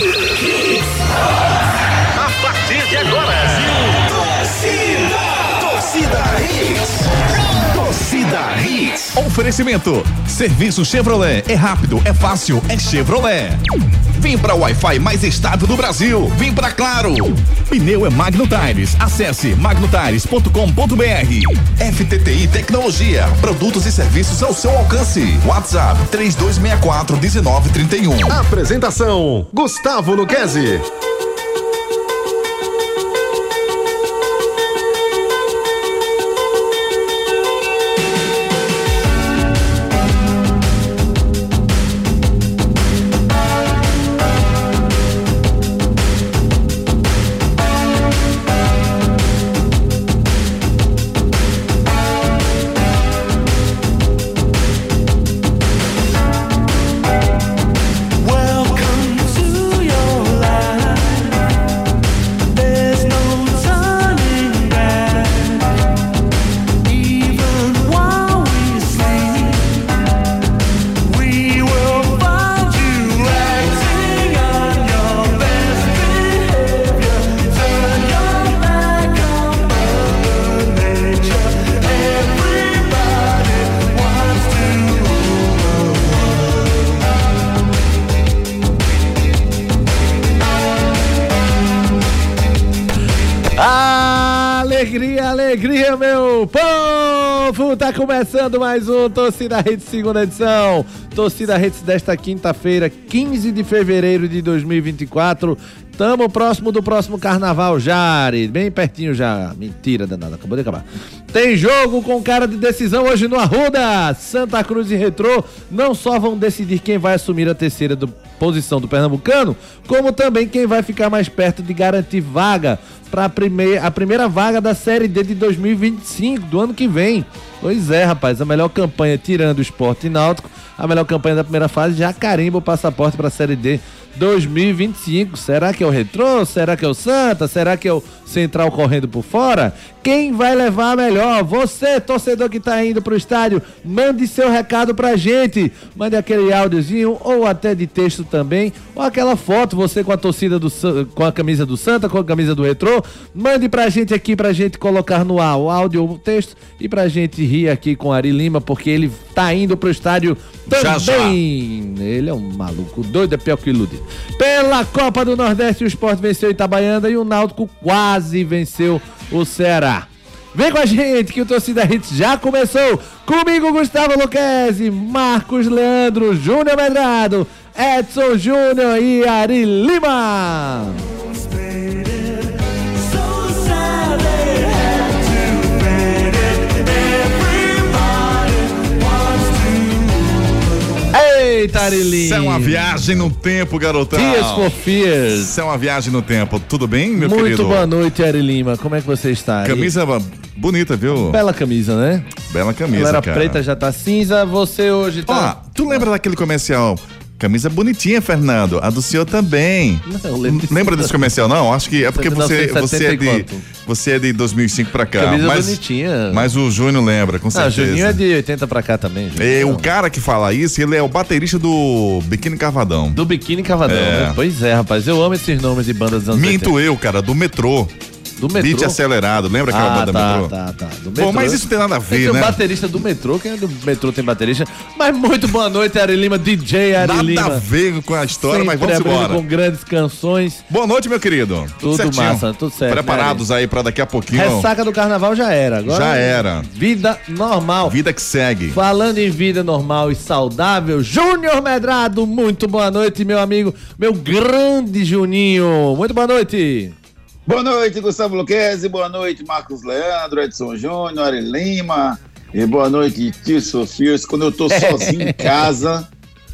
you. Oferecimento. Serviço Chevrolet. É rápido, é fácil, é Chevrolet. Vem pra Wi-Fi mais estável do Brasil. Vem pra Claro. Pneu é Magno Tires. Acesse magnotires.com.br. FTTI Tecnologia. Produtos e serviços ao seu alcance. WhatsApp 3264 1931. Apresentação: Gustavo Luquezzi. Alegria, meu povo! Tá começando mais um Torcida Redes segunda edição. Torcida Redes desta quinta-feira, 15 de fevereiro de 2024. Tamo próximo do próximo carnaval já, Ari. Bem pertinho já. Mentira danada, acabou de acabar. Tem jogo com cara de decisão hoje no Arruda. Santa Cruz e Retrô não só vão decidir quem vai assumir a terceira do- posição do Pernambucano, como também quem vai ficar mais perto de garantir vaga para a primeira vaga da Série D de 2025, do ano que vem. Pois é, rapaz, a melhor campanha tirando o esporte náutico, a melhor campanha da primeira fase já carimba o passaporte para a Série D 2025. Será que é o Retrô? Será que é o Santa? Será que é o Central correndo por fora? Quem vai levar a melhor? Você, torcedor que tá indo pro estádio, mande seu recado pra gente. Mande aquele áudiozinho ou até de texto também, ou aquela foto, você com a torcida do com a camisa do Santa, com a camisa do Retrô. Mande pra gente aqui pra gente colocar no ar o áudio ou o texto e pra gente rir aqui com Ari Lima, porque ele tá indo pro estádio Já, já. também. Ele é um maluco doido, é pior que iludido. Pela Copa do Nordeste, o Sport venceu Itabaiana e o Náutico quase venceu o Ceará. Vem com a gente que o Torcida Hits já começou. Comigo, Gustavo Luquezzi, Marcos Leandro, Júnior Medrado, Edson Júnior e Ari Lima. Eita, Ari Lima. Isso é uma viagem no tempo, garotão. Tears for Fears. Isso é uma viagem no tempo. Tudo bem, meu Muito querido? boa noite, Ari Lima. Como é que você está? Camisa bonita, viu? Bela camisa, né? Bela camisa, Ela era cara. preta, já tá cinza. Você hoje Ó, tá. tu lembra daquele comercial? Camisa bonitinha, Fernando. A do senhor também. Não, lembro disso. Lembra desse comercial? Não, acho que é porque você, 1970 você é de você é de 2005 pra cá. Camisa mas, bonitinha. Mas o Júnior lembra, com Ah, certeza. Juninho é de 80 pra cá também, Juninho. É, o cara que fala isso, ele é o baterista do Biquíni Cavadão. Do Biquíni Cavadão, É. né? Pois é, rapaz. Eu amo esses nomes de bandas dos anos Minto eu, cara, do metrô. 80. Do metrô. Beat acelerado, lembra aquela ah, banda tá, metrô? tá, tá. Do Bom, mas isso tem nada a ver, Tem né? baterista do metrô, quem é do metrô tem baterista. Mas muito boa noite, Ari Lima, DJ Ari Nada Lima. a ver com a história, mas Sempre vamos abrindo embora. com grandes canções. Boa noite, meu querido. Tudo certinho. massa, tudo certo, Preparados aí pra daqui a pouquinho. Ressaca do carnaval já era. Agora, Já era. Vida normal. Vida que segue. Falando em vida normal e saudável, Júnior Medrado, muito boa noite, meu amigo, meu grande Juninho. Muito boa noite. Boa noite, Gustavo Luquezzi. Boa noite, Marcos Leandro, Edson Júnior, Ari Lima. E boa noite, Tio Sofias. Quando eu tô sozinho em casa,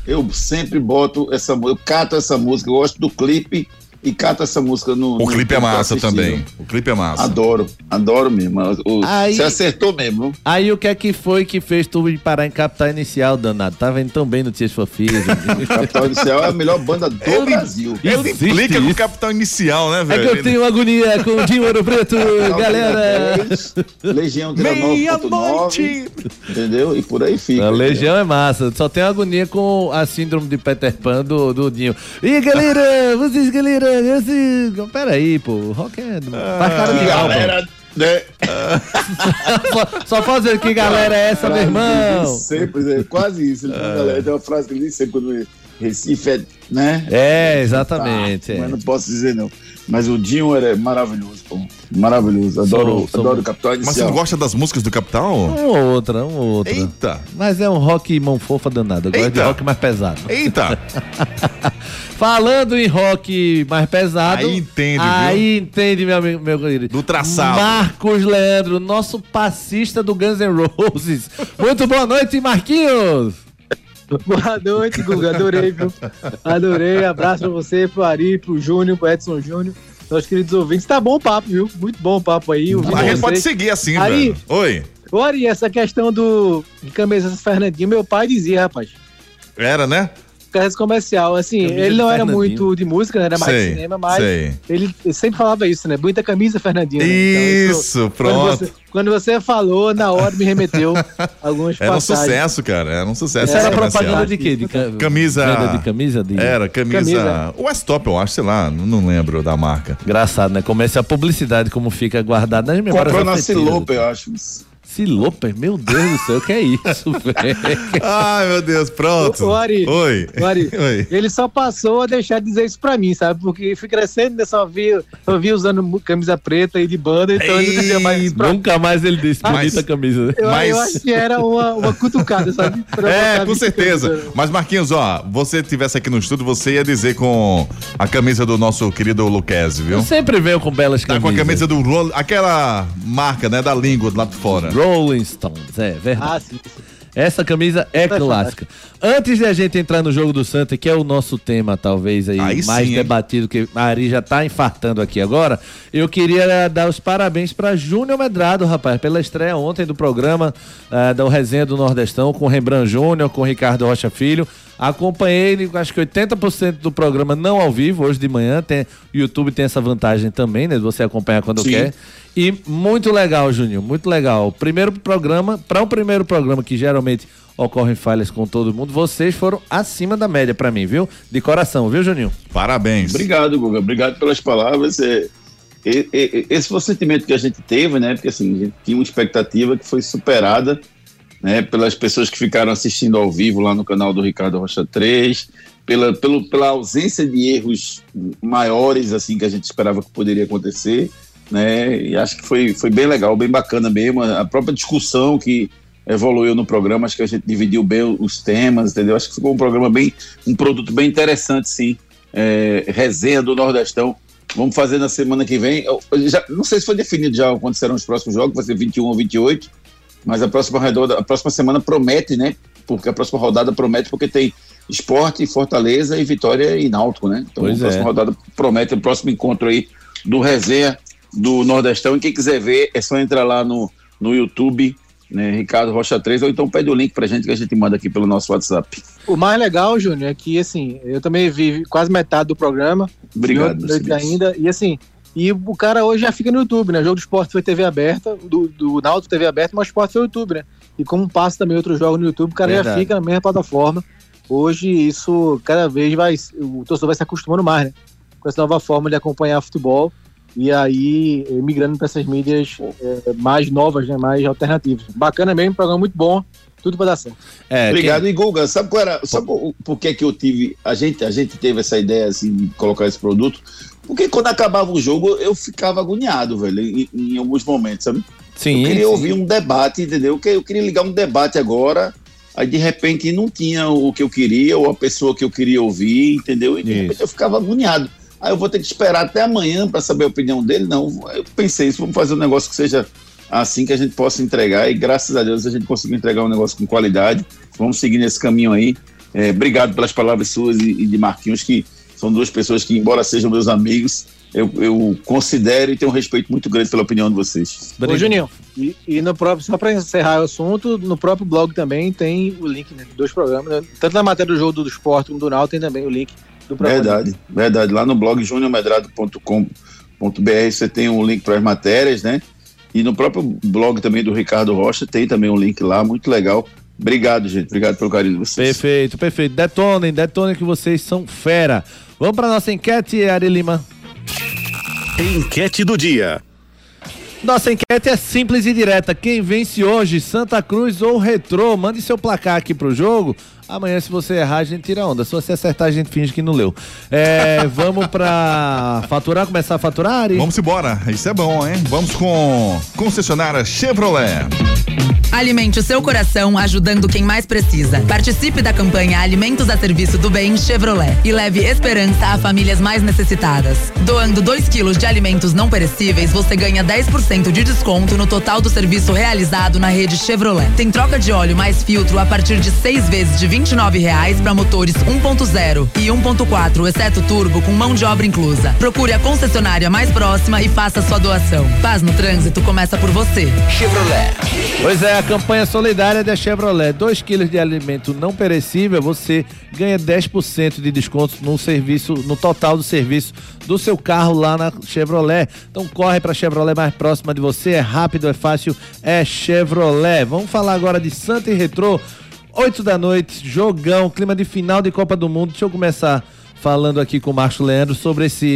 eu sempre boto essa música, eu cato essa música, eu gosto do clipe e cata essa música no. O no clipe é eu tô massa assistindo. também. O clipe é massa. Adoro, adoro mesmo. O- Aí- Você acertou mesmo. Aí o que é que foi que fez tu parar em capital inicial, danado? Tava indo tão bem no Tias Fofias. Capital Inicial é a melhor banda do Ele- Brasil. Ele implica com capital inicial, né, É velho? que eu tenho agonia com o Dinho Ouro Preto, galera. Legião tira 9.9, Meia-noite! entendeu? E por aí fica. A Legião é massa, só tenho agonia com a síndrome de Peter Pan do, do Dinho. E galera, vocês, galera, esse... peraí, pô, rock é faz cara de álbum. galera, né? Só, só fazer que galera é essa, meu irmão? Sempre, é quase isso. Ele galera- tem uma frase que ele diz sempre quando Recife é, né? É, exatamente. Tá, é. Mas não posso dizer não. Mas o Dinho era maravilhoso, pô. Maravilhoso. Adoro, Sou- sou- adoro o Capital Mas você Inicial. não gosta das músicas do capital? Um ou outra, um ou outra. Eita! Mas é um rock mão fofa danado. Eu gosto de rock mais pesado. Eita! Falando em rock mais pesado. Aí entende, viu? Aí entende, meu amigo, meu querido. Do traçado. Marcos Leandro, nosso passista do Guns N' Roses. Muito boa noite, Marquinhos. Boa noite, Guga. Adorei, viu? Adorei. Abraço pra você, pro Ari, pro Júnior, pro Edson Júnior, nossos queridos ouvintes. Tá bom o papo, viu? Muito bom o papo aí. ouvindo A gente pode seguir assim, Aí. velho. Oi. Ari, essa questão do de camisas Fernandinho, meu pai dizia, rapaz. Era, né? Camisa comercial, assim, Camisa ele não era muito de música, né? Era mais Sei, de cinema, mas sei. ele sempre falava isso, né? Bonita camisa, Fernandinho. né? Então, Isso, quando pronto. você, quando você falou, na hora me remeteu algumas Era um sucesso, cara. Era um sucesso. Era comercial. propaganda de quê? De ca- Camisa- Venda de camisa? De... Era, camisa. Camisa. West Top, eu acho, sei lá, não lembro da marca. Engraçado, né? Começa a publicidade como fica guardada nas memórias Comprou na. Silope, eu acho. Silope? Meu Deus do céu, o que é isso, velho? Ai, meu Deus, pronto. Ô, ô, Ari, Oi. ô, Ari, Oi. Ele só passou a deixar de dizer isso pra mim, sabe? Porque fui crescendo, eu só vi, eu vi usando camisa preta e de banda, então ele não dizia mais isso pra mim. Nunca mais ele disse bonita camisa. Eu, Mas- eu acho que era uma, uma cutucada, sabe? Pra É, com certeza. camisas. Mas, Marquinhos, ó, você tivesse aqui no estúdio, você ia dizer com a camisa do nosso querido Luquezzi, viu? Eu sempre venho com belas Tá camisas. com a camisa do Roll, aquela marca, né, da língua lá de fora. Rolling Stones, é verdade. Ah, sim. sim. Essa camisa é Tá clássica. Antes de a gente entrar no jogo do Santa, que é o nosso tema, talvez, aí, Aí mais sim, hein? debatido, que a Ari já tá infartando aqui agora, eu queria dar os parabéns para Júnior Medrado, rapaz, pela estreia ontem do programa ah, da Resenha do Nordestão, com Rembrandt Júnior, com Ricardo Rocha Filho. Acompanhei, acho que 80% do programa não ao vivo, hoje de manhã. Tem, o YouTube tem essa vantagem também, né? De você acompanhar quando Sim. quer. E muito legal, Juninho, muito legal. Primeiro programa, para um primeiro programa que geralmente ocorrem falhas com todo mundo, vocês foram acima da média pra mim, viu? De coração, viu, Juninho? Parabéns. Obrigado, Guga. Obrigado pelas palavras. É, e- e- esse foi o sentimento que a gente teve, né? Porque assim, a gente tinha uma expectativa que foi superada, né? Pelas pessoas que ficaram assistindo ao vivo lá no canal do Ricardo Rocha 3, pela, pelo, pela ausência de erros maiores, assim, que a gente esperava que poderia acontecer, né? E acho que foi, foi bem legal, bem bacana mesmo. A própria discussão que evoluiu no programa, acho que a gente dividiu bem os temas, entendeu? Acho que ficou um programa bem, um produto bem interessante, sim. É, resenha do Nordestão. Vamos fazer na semana que vem. Eu- já, não sei se foi definido já quando serão os próximos jogos, vai ser 21 ou 28, mas a próxima redonda, a próxima semana promete, né? Porque a próxima rodada promete, porque tem esporte, Fortaleza e Vitória e Náutico, né? Então Pois a próxima é. rodada promete o próximo encontro aí do resenha do Nordestão. E quem quiser ver, é só entrar lá no, no YouTube, né? Ricardo Rocha 3, ou então pede o link pra gente que a gente manda aqui pelo nosso WhatsApp. O mais legal, Júnior, é que, assim, eu também vi quase metade do programa. Obrigado, noite ainda. E assim, e o cara hoje já fica no YouTube, né? O jogo do esporte foi TV aberta, do, do Náutico TV aberta, mas o esporte foi YouTube, né? E como passa também outros jogos no YouTube, o cara já Verdade. fica na mesma plataforma. Hoje isso cada vez vai. O torcedor vai se acostumando mais, né? Com essa nova forma de acompanhar futebol. E aí, migrando para essas mídias eh, mais novas, né? Mais alternativas. Bacana mesmo, programa muito bom. Tudo para dar certo. É, Obrigado. E Guga, sabe qual era? Sabe o- por que que eu tive. A gente, a gente teve essa ideia assim, de colocar esse produto? Porque quando acabava o jogo, eu ficava agoniado, velho, em, em alguns momentos, sabe? Sim, eu queria sim. ouvir um debate, entendeu? Eu queria ligar um debate agora, aí de repente não tinha o que eu queria, ou a pessoa que eu queria ouvir, entendeu? E de Isso. repente eu ficava agoniado. Aí eu vou ter que esperar até amanhã para saber a opinião dele? Não, eu pensei isso, vamos fazer um negócio que seja assim que a gente possa entregar, e graças a Deus a gente conseguiu entregar um negócio com qualidade. Vamos seguir nesse caminho aí. É, obrigado pelas palavras suas e, e de Marquinhos, que São duas pessoas que, embora sejam meus amigos, eu, eu considero e tenho um respeito muito grande pela opinião de vocês. Ô, Juninho, e, e no próprio, só para encerrar o assunto, no próprio blog também tem o link né, de dois programas, né? tanto na matéria do jogo do, esporte como do Náutico tem também o link do programa. Verdade, verdade. Lá no blog juniormedrado.com.br você tem um link para as matérias, né? E no próprio blog também do Ricardo Rocha tem também um link lá, muito legal. Obrigado, gente. Obrigado pelo carinho de vocês. Perfeito, perfeito. Detonem, detonem que vocês são fera. Vamos para nossa enquete, Ari Lima. Enquete do dia. Nossa enquete é simples e direta. Quem vence hoje, Santa Cruz ou Retrô? Mande seu placar aqui pro jogo. Amanhã, se você errar, a gente tira onda. Se você acertar, a gente finge que não leu. É, vamos pra faturar, começar a faturar, Ari? Vamos embora. Isso é bom, hein? Vamos com concessionária Chevrolet. Alimente o seu coração ajudando quem mais precisa. Participe da campanha Alimentos a Serviço do Bem Chevrolet e leve esperança a famílias mais necessitadas. Doando 2 quilos de alimentos não perecíveis, você ganha 10% de desconto no total do serviço realizado na rede Chevrolet. Tem troca de óleo mais filtro a partir de seis vezes de 29 reais para motores 1.0 e 1.4, exceto turbo, com mão de obra inclusa. Procure a concessionária mais próxima e faça sua doação. Paz no trânsito começa por você. Pois é, campanha solidária da Chevrolet. 2 quilos de alimento não perecível, você ganha 10% de desconto no serviço, no total do serviço do seu carro lá na Chevrolet. Então corre para a Chevrolet mais próxima de você, é rápido, é fácil, é Chevrolet. Vamos falar agora de Santa e Retrô. 8 da noite, jogão, clima de final de Copa do Mundo. Deixa eu começar falando aqui com o Márcio Leandro sobre esse,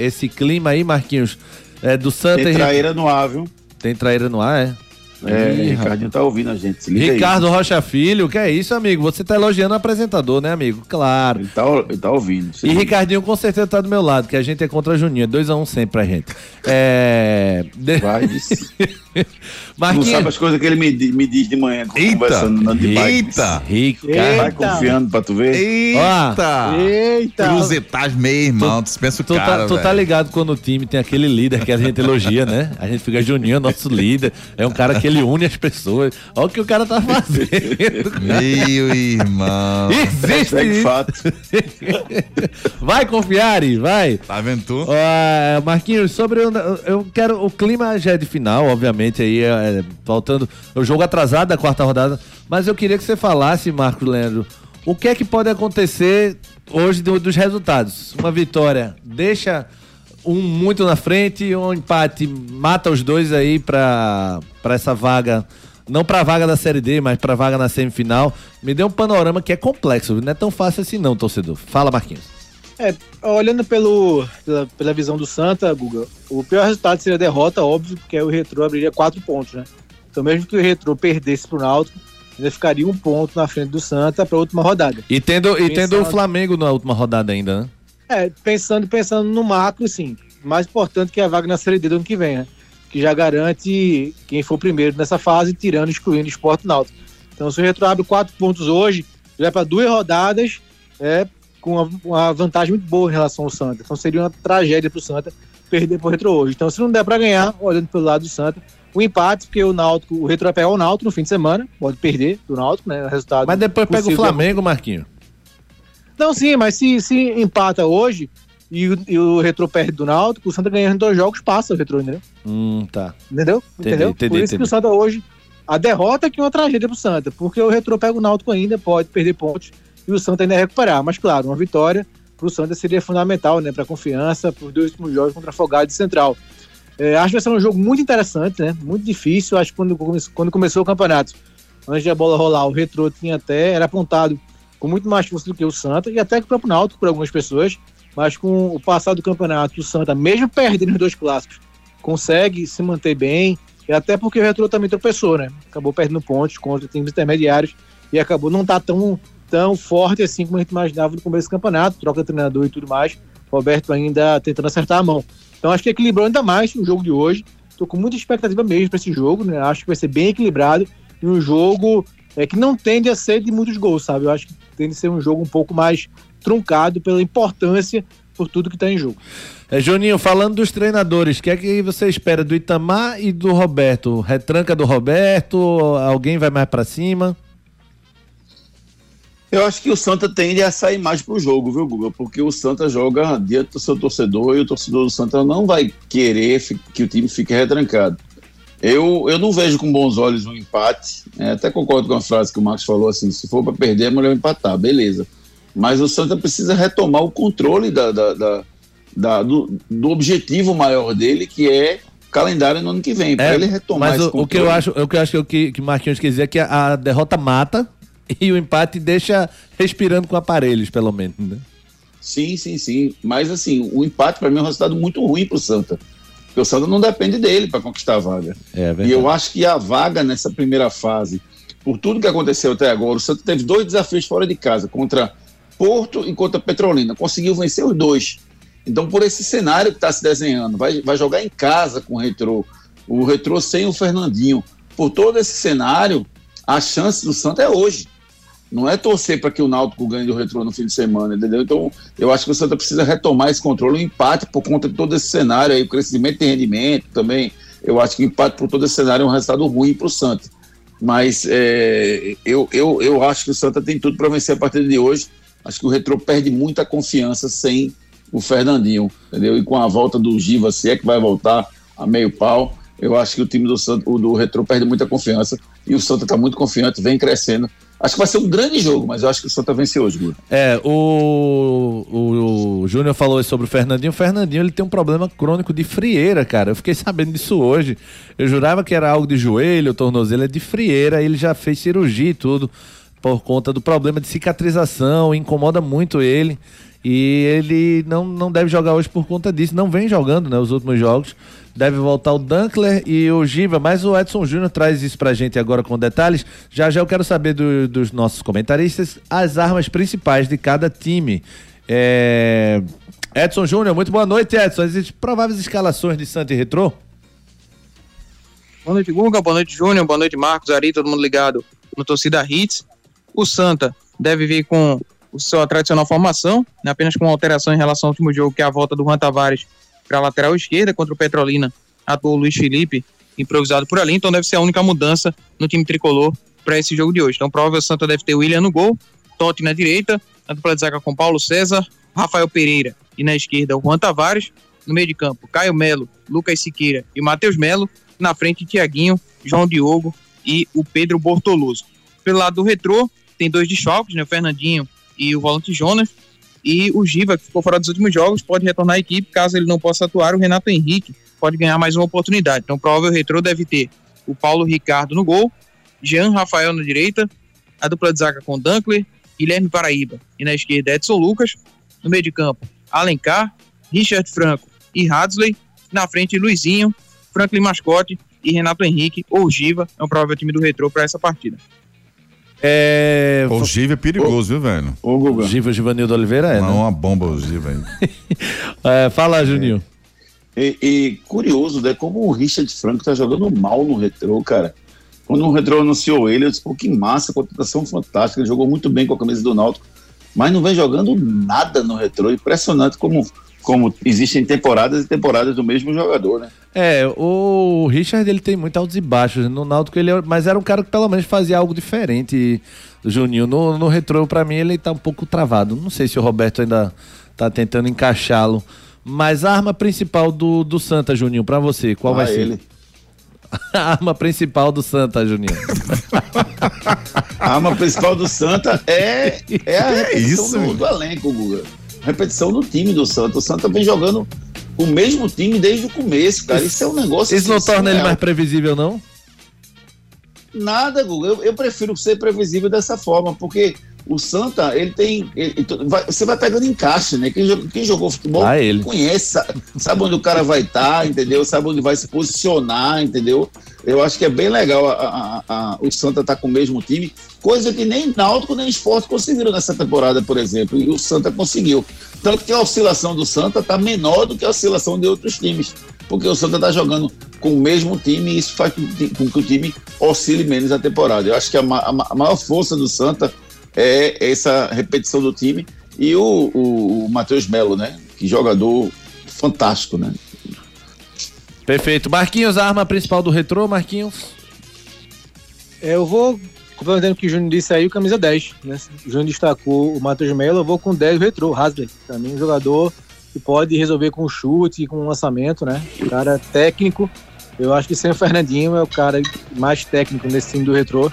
esse clima aí, Marquinhos, é, do Santa Tem e Retrô. traíra no ar, viu? Tem traíra no ar, é? É, Ih, Ricardinho tá ouvindo a gente. Liga aí. Ricardo Rocha Filho, que é isso, amigo? Você tá elogiando o apresentador, né, amigo? Claro. Ele tá, ele tá ouvindo. E liga. Ricardinho com certeza tá do meu lado, que a gente é contra Juninho. 2x1 um sempre pra gente. É. Vai, disse. Não Marquinhos. sabe as coisas que ele me, me diz de manhã, Eita, conversando de eita, Ricardo. Vai Eita. confiando pra tu ver. eita. Eita! Cruzetagem, meu irmão, dispensa o Tu, cara, tá, tu tá ligado quando o time tem aquele líder que a gente elogia, né? A gente fica Juninho, é nosso líder. É um cara que ele une as pessoas. Olha o que o cara tá fazendo. Meu irmão. Existe isso. fato. Vai confiar, vai. Tá vendo tu? Ó, Marquinhos, sobre o, eu quero o clima já é de final, obviamente aí é, é, faltando o jogo atrasado da quarta rodada, mas eu queria que você falasse, Marcos Leandro, o que é que pode acontecer hoje do- dos resultados? Uma vitória deixa um muito na frente, um empate mata os dois aí pra essa vaga. Não pra vaga da Série D, mas pra vaga na semifinal. Me deu um panorama que é complexo, não é tão fácil assim não, torcedor. Fala, Marquinhos. É, olhando pelo, pela, pela visão do Santa, Guga, o pior resultado seria a derrota, óbvio, porque aí o Retrô abriria quatro pontos, né? Então, mesmo que o Retrô perdesse pro Náutico, ainda ficaria um ponto na frente do Santa para a última rodada. E tendo, e Pensando- tendo o Flamengo na última rodada ainda, né? É, pensando, pensando no macro, sim. Mais importante que a vaga na Série D do ano que vem, né? Que já garante quem for primeiro nessa fase, tirando, excluindo o Esporte Náutico. Então, se o Retro abre quatro pontos hoje, já é para duas rodadas, é com uma, uma vantagem muito boa em relação ao Santa. Então, seria uma tragédia para o Santa perder para o Retro hoje. Então, se não der para ganhar, olhando pelo lado do Santa, o empate, porque o Náutico, o Retro vai pegar o Náutico no fim de semana, pode perder do Náutico, né? O resultado. Mas depois pega o. Flamengo, Marquinhos. Não, sim, mas se, se empata hoje e, o- e o Retro perde do Náutico, o Santa ganhando dois jogos, passa o Retro, entendeu? Hum, tá. Entendeu? Entendi, entendeu? entendi, Por isso entendi. que o Santa hoje, a derrota é que é uma tragédia pro Santa, porque o Retro pega o Náutico ainda, pode perder pontos e o Santa ainda recuperar. Mas claro, uma vitória pro Santa seria fundamental, né, pra confiança, pros dois últimos jogos contra Afogados e Central. É, acho que vai ser um jogo muito interessante, né? Muito difícil. Acho que quando, quando começou o campeonato, antes da bola rolar, o Retro tinha até, era apontado com muito mais força do que o Santa, e até que o próprio Náutico, por algumas pessoas, mas com o passar do campeonato, o Santa, mesmo perdendo os dois clássicos, consegue se manter bem, e até porque o Retro também tropeçou, né? Acabou perdendo pontos contra times intermediários e acabou não tá tão, tão forte assim como a gente imaginava no começo do campeonato, troca de treinador e tudo mais. Roberto ainda tentando acertar a mão. Então acho que equilibrou ainda mais o jogo de hoje. Tô com muita expectativa mesmo para esse jogo, né? Acho que vai ser bem equilibrado e um jogo é, que não tende a ser de muitos gols, sabe? Eu acho que tende a ser um jogo um pouco mais truncado pela importância por tudo que tá em jogo. É, Juninho, falando dos treinadores, o que é que você espera do Itamar e do Roberto? Retranca do Roberto? Alguém vai mais pra cima? Eu acho que o Santa tende a sair mais pro jogo, viu, Guga? Porque o Santa joga diante do seu torcedor e o torcedor do Santa não vai querer que o time fique retrancado. Eu, eu não vejo com bons olhos um empate. É, até concordo com a frase que o Marcos falou assim: se for para perder, é melhor empatar, beleza. Mas o Santa precisa retomar o controle da, da- da- da- do, do objetivo maior dele, que é calendário no ano que vem. Para É, ele retomar Mas esse o, o que eu acho, o que eu acho que o que, que Marquinhos quer dizer é que a, a derrota mata e o empate deixa respirando com aparelhos, pelo menos. Né? Sim, sim, sim. Mas assim, o empate para mim é um resultado muito ruim pro Santa. Porque o Santa não depende dele para conquistar a vaga. É E eu acho que a vaga nessa primeira fase, por tudo que aconteceu até agora, o Santa teve dois desafios fora de casa, contra Porto e contra Petrolina. Conseguiu vencer os dois. Então, por esse cenário que está se desenhando, vai, vai jogar em casa com o Retrô. O Retrô sem o Fernandinho. Por todo esse cenário, a chance do Santa é hoje. Não é torcer para que o Náutico ganhe do Retrô no fim de semana, entendeu? Então, eu acho que o Santa precisa retomar esse controle, o empate por conta de todo esse cenário aí, o crescimento de rendimento também. Eu acho que o empate por todo esse cenário é um resultado ruim para o Santa. Mas é, eu, eu, eu acho que o Santa tem tudo para vencer a partir de hoje. Acho que o Retrô perde muita confiança sem o Fernandinho, entendeu? E com a volta do Giva, se é que vai voltar a meio pau, eu acho que o time do do Retrô perde muita confiança e o Santa está muito confiante, vem crescendo. Acho que vai ser um grande jogo, mas eu acho que o Santa vence hoje, Guto. É, o, o, o Júnior falou sobre o Fernandinho. O Fernandinho ele tem um problema crônico de frieira, cara. Eu fiquei sabendo disso hoje. Eu jurava que era algo de joelho, tornozelo, é de frieira. Ele já fez cirurgia e tudo por conta do problema de cicatrização. Incomoda muito ele. E ele não, não deve jogar hoje por conta disso. Não vem jogando, né? Os últimos jogos. Deve voltar o Dunkler e o Giva, mas o Edson Júnior traz isso pra gente agora com detalhes. Já já eu quero saber do- dos nossos comentaristas as armas principais de cada time. É, Edson Júnior, muito boa noite, Edson. As prováveis escalações de Santa e Retrô? Boa noite, Guga. Boa noite, Júnior. Boa noite, Marcos, Ari, todo mundo ligado no Torcida Hits. O Santa deve vir com o sua tradicional formação, né, apenas com uma alteração em relação ao último jogo, que é a volta do Juan Tavares para a lateral esquerda contra o Petrolina. Atuou o Luiz Felipe, improvisado por ali, então deve ser a única mudança no time tricolor para esse jogo de hoje. Então, provável o Santa deve ter o William no gol, Totti na direita, dupla de zaga com Paulo César, Rafael Pereira e na esquerda o Juan Tavares. No meio de campo, Caio Melo, Lucas Siqueira e Matheus Melo. Na frente, Tiaguinho, João Diogo e o Pedro Bortoloso. Pelo lado do retrô, tem dois desfalques, né? O Fernandinho e o volante Jonas. E o Giva, que ficou fora dos últimos jogos, pode retornar à equipe. Caso ele não possa atuar, o Renato Henrique pode ganhar mais uma oportunidade. Então, provável retrô deve ter o Paulo Ricardo no gol, Jean Rafael na direita, a dupla de zaga com Dunkler, Guilherme Paraíba e na esquerda Edson Lucas. No meio de campo, Alencar, Richard Franco e Hadley. Na frente, Luizinho, Franklin Mascote e Renato Henrique ou Giva. É um provável time do retrô para essa partida. É. O Giva é perigoso, viu, velho? Ô, Guga. Giva Givanildo Oliveira é, Não, né? uma bomba o Giva aí. É, fala, Juninho. E, e curioso, né? Como o Richard Franco tá jogando mal no retrô, cara. Quando o retrô anunciou ele, eu disse, pô, que massa, contratação fantástica. Ele jogou muito bem com a camisa do Náutico, mas não vem jogando nada no retrô. Impressionante como, como existem temporadas e temporadas do mesmo jogador, né? É, o Richard ele tem muito altos e baixos. No Náutico ele é, mas era um cara que pelo menos fazia algo diferente. Juninho no, no retrô pra mim ele tá um pouco travado. Não sei se o Roberto ainda tá tentando encaixá-lo. Mas a arma principal do, do Santa, Juninho, pra você, qual vai Ah, ser? ele. A arma principal do Santa, Juninho. A arma principal do Santa é, é a repetição isso, do, do elenco, Guga. Repetição do time do Santa. O Santa vem jogando o mesmo time desde o começo, cara. Isso é um negócio. Isso não assim, torna ele surreal. mais previsível, não? Nada, Guga. Eu, eu prefiro ser previsível dessa forma, porque o Santa, ele tem. ele- vai- você vai pegando encaixe, né? Quem, quem jogou futebol Ah, conhece, sa- sabe onde o cara vai estar, entendeu? Sabe onde vai se posicionar, entendeu? Eu acho que é bem legal a- a- a- o Santa estar com o mesmo time, coisa que nem Náutico nem Esporte conseguiram nessa temporada, por exemplo, e o Santa conseguiu. Tanto que a oscilação do Santa está menor do que a oscilação de outros times, porque o Santa está jogando com o mesmo time e isso faz com que o time oscile menos a temporada. Eu acho que a, ma- a ma- a maior força do Santa é essa repetição do time e o, o, o Matheus Melo, né? Que jogador fantástico, né? Perfeito. Marquinhos, a arma principal do retrô, Marquinhos. É, Eu vou complementando o que o Júnior disse aí, o camisa 10. Né? O Júnior destacou o Matheus Melo, eu vou com 10 o retrô, Hasley. Pra mim, um jogador que pode resolver com chute, com lançamento, né? O cara técnico. Eu acho que sem o Fernandinho é o cara mais técnico nesse time do retrô.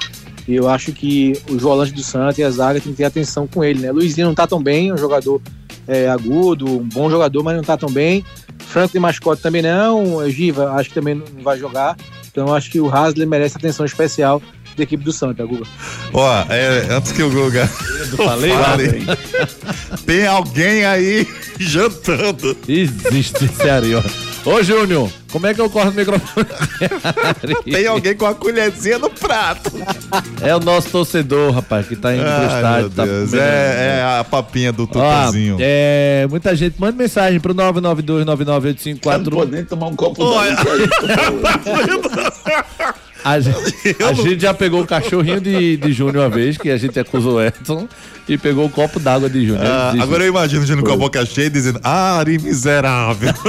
E eu acho que os volantes do Santos e a zaga tem que ter atenção com ele, né? Luizinho não tá tão bem, é um jogador é, agudo, um bom jogador, mas não tá tão bem. Franco de mascote também não. Giva, acho que também não vai jogar. Então acho que o Hasley merece atenção especial da equipe do Santa, Guga. Ó, é, antes que o Guga falei, fale, tem alguém aí jantando. Existe ó. Ô, Júnior, como é que eu corto o microfone? Tem alguém com a colherzinha no prato. É o nosso torcedor, rapaz, que tá indo pro estádio. Tá comendo- É, é a papinha do Ó, Tutuzinho. é, muita gente manda mensagem pro 992998541. Não pode nem tomar um copo d'água aí. A gente, a gente já pegou o cachorrinho de, de Júnior uma vez, que a gente acusou o Edson, e pegou o copo d'água de Júnior. Ah, agora eu imagino o Júnior com a boca cheia dizendo: Ari miserável.